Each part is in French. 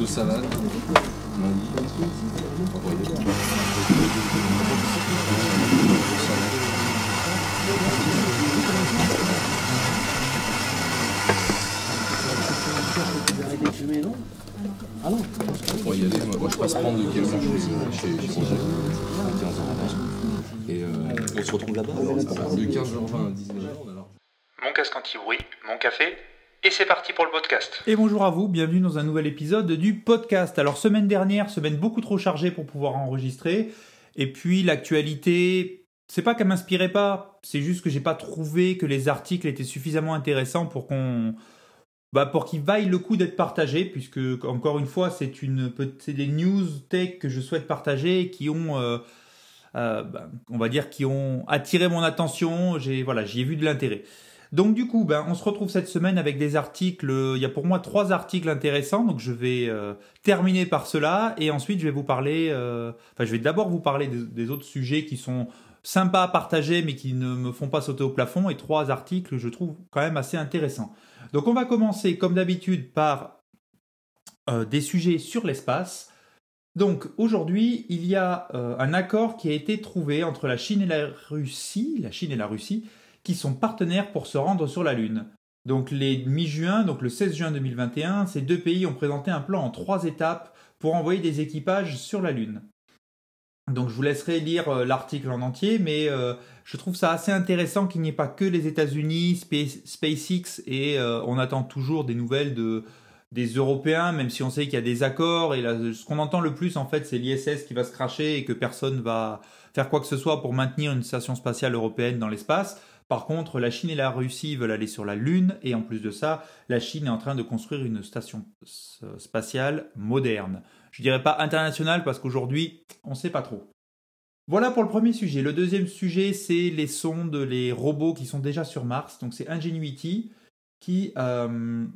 de salade. Ah non y aller, moi, je passe prendre camion chez, Roger, à 15h20. Et euh, on se retrouve là-bas de 15h20 à 19h. on a alors- Mon casque anti-bruit, mon café, et c'est parti pour le podcast. Et bonjour à vous, bienvenue dans un nouvel épisode du podcast. Alors semaine dernière, semaine beaucoup trop chargée pour pouvoir enregistrer. Et puis l'actualité, c'est pas qu'elle m'inspirait pas, c'est juste que j'ai pas trouvé que les articles étaient suffisamment intéressants pour qu'on bah, pour qu'ils vaillent le coup d'être partagés, puisque encore une fois, c'est une des news tech que je souhaite partager et qui ont euh, euh, bah, on va dire qui ont attiré mon attention, j'ai voilà, j'y ai vu de l'intérêt. Donc du coup, ben, on se retrouve cette semaine avec des articles. Il y a pour moi trois articles intéressants, donc je vais euh, terminer par cela et ensuite je vais vous parler. euh, Enfin, je vais d'abord vous parler des, autres sujets qui sont sympas à partager mais qui ne me font pas sauter au plafond et trois articles je trouve quand même assez intéressants. Donc on va commencer comme d'habitude par euh, des sujets sur l'espace. Donc aujourd'hui, il y a un accord qui a été trouvé entre la Chine et la Russie, la Chine et la Russie, qui sont partenaires pour se rendre sur la Lune. Donc les mi-juin, donc le 16 juin 2021, ces deux pays ont présenté un plan en trois étapes pour envoyer des équipages sur la Lune. Donc je vous laisserai lire euh, l'article en entier, mais euh, je trouve ça assez intéressant qu'il n'y ait pas que les États-Unis, Space- SpaceX, et euh, on attend toujours des nouvelles de des Européens, même si on sait qu'il y a des accords. Et là, ce qu'on entend le plus, en fait, c'est l'ISS qui va se cracher et que personne va faire quoi que ce soit pour maintenir une station spatiale européenne dans l'espace. Par contre, la Chine et la Russie veulent aller sur la Lune, et en plus de ça, la Chine est en train de construire une station spatiale moderne. Je dirais pas internationale parce qu'aujourd'hui, on sait pas trop. Voilà pour le premier sujet. Le deuxième sujet, c'est les sondes, les robots qui sont déjà sur Mars. Donc c'est Ingenuity qui euh,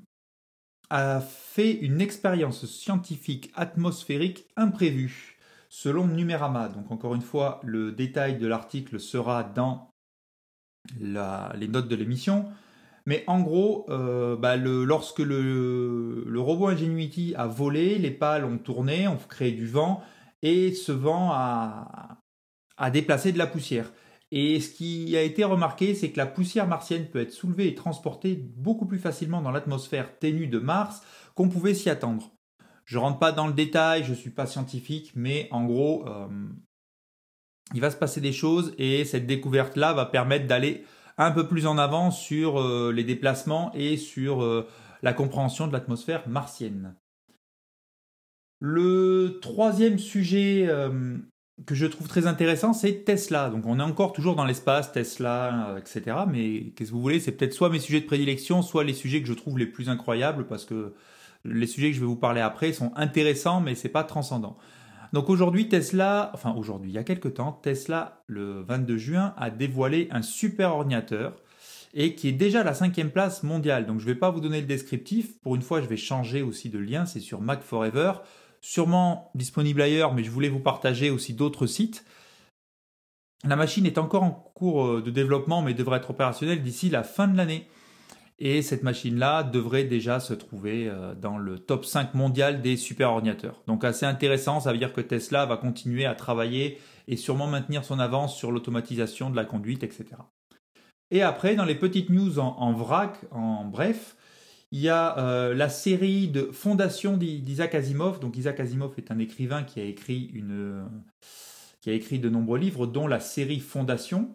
a fait une expérience scientifique atmosphérique imprévue, selon Numérama. Donc encore une fois, le détail de l'article sera dans les notes de l'émission. Mais en gros, euh, bah, lorsque le, robot Ingenuity a volé, les pales ont tourné, ont créé du vent, et ce vent a, a déplacé de la poussière. Et ce qui a été remarqué, c'est que la poussière martienne peut être soulevée et transportée beaucoup plus facilement dans l'atmosphère ténue de Mars qu'on pouvait s'y attendre. Je rentre pas dans le détail, je suis pas scientifique, mais en gros, euh, il va se passer des choses et cette découverte-là va permettre d'aller un peu plus en avant sur euh, les déplacements et sur euh, la compréhension de l'atmosphère martienne. Le troisième sujet euh, que je trouve très intéressant, c'est Tesla. Donc on est encore toujours dans l'espace, Tesla, etc. Mais qu'est-ce que vous voulez? C'est peut-être soit mes sujets de prédilection, soit les sujets que je trouve les plus incroyables, parce que les sujets que je vais vous parler après sont intéressants, mais c'est pas transcendant. Donc aujourd'hui, Tesla, enfin aujourd'hui, il y a quelques temps, Tesla, le 22 juin, a dévoilé un super ordinateur et qui est déjà à la cinquième place mondiale. Donc je ne vais pas vous donner le descriptif. Pour une fois, je vais changer aussi de lien. C'est sur Mac Forever, sûrement disponible ailleurs, mais je voulais vous partager aussi d'autres sites. La machine est encore en cours euh, de développement, mais devrait être opérationnelle d'ici la fin de l'année. Et cette machine-là devrait déjà se trouver euh, dans le top 5 mondial des super ordinateurs. Donc assez intéressant, ça veut dire que Tesla va continuer à travailler et sûrement maintenir son avance sur l'automatisation de la conduite, etc. Et après, dans les petites news en, vrac, en bref, il y a euh, la série de Fondation d'I- d'Isaac Asimov. Donc Isaac Asimov est un écrivain qui a écrit de nombreux livres, dont la série Fondation.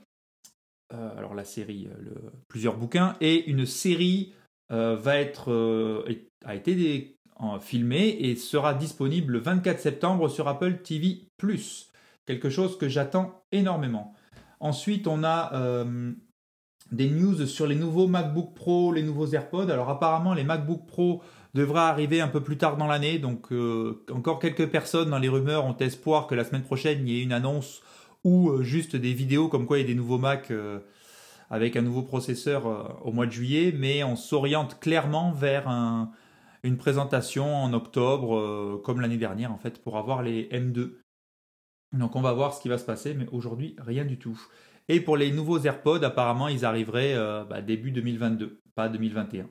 Euh, alors la série, euh, plusieurs bouquins et une série euh, va être a été filmée et sera disponible le 24 septembre sur Apple TV+. Quelque chose que j'attends énormément. Ensuite, on a des news sur les nouveaux MacBook Pro, les nouveaux AirPods. Alors apparemment, les MacBook Pro devraient arriver un peu plus tard dans l'année. Donc encore quelques personnes dans les rumeurs ont espoir que la semaine prochaine, il y ait une annonce ou euh, juste des vidéos comme quoi il y a des nouveaux Mac euh, avec un nouveau processeur euh, au mois de juillet. Mais on s'oriente clairement vers un- une présentation en octobre, comme l'année dernière en fait, pour avoir les M2. Donc on va voir ce qui va se passer, mais aujourd'hui, rien du tout. Et pour les nouveaux AirPods, apparemment, ils arriveraient bah, début 2022, pas 2021.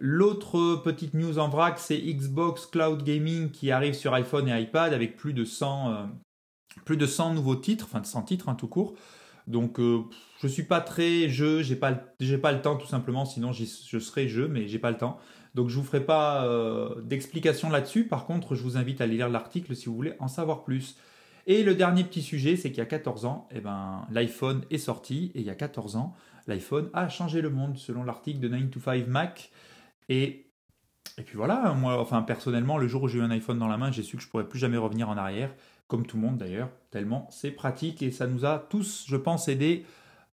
L'autre petite news en vrac, c'est Xbox Cloud Gaming qui arrive sur iPhone et iPad avec plus de 100, plus de 100 nouveaux titres, enfin de 100 titres en tout court. Donc je je suis pas très jeu, j'ai pas pas le temps tout simplement, sinon je serais jeu, mais j'ai pas le temps. Donc je vous ferai pas d'explication là-dessus. Par contre, je vous invite à lire l'article si vous voulez en savoir plus. Et le dernier petit sujet, c'est qu'il y a 14 ans, eh ben, l'iPhone est sorti, et il y a 14 ans, l'iPhone a changé le monde, selon l'article de 9 to 5 Mac. Et, et puis voilà, moi, enfin, personnellement, le jour où j'ai eu un iPhone dans la main, j'ai su que je pourrais plus jamais revenir en arrière, comme tout le monde d'ailleurs, tellement c'est pratique, et ça nous a tous, je pense, aidé,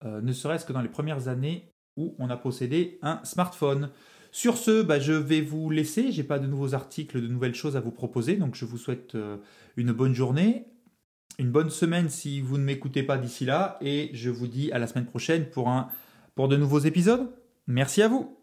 euh, ne serait-ce que dans les premières années où on a possédé un smartphone. Sur ce, bah, je vais vous laisser. J'ai pas de nouveaux articles, de nouvelles choses à vous proposer, donc je vous souhaite euh, une bonne journée une bonne semaine si vous ne m'écoutez pas d'ici là et je vous dis à la semaine prochaine pour, un, pour de nouveaux épisodes. Merci à vous.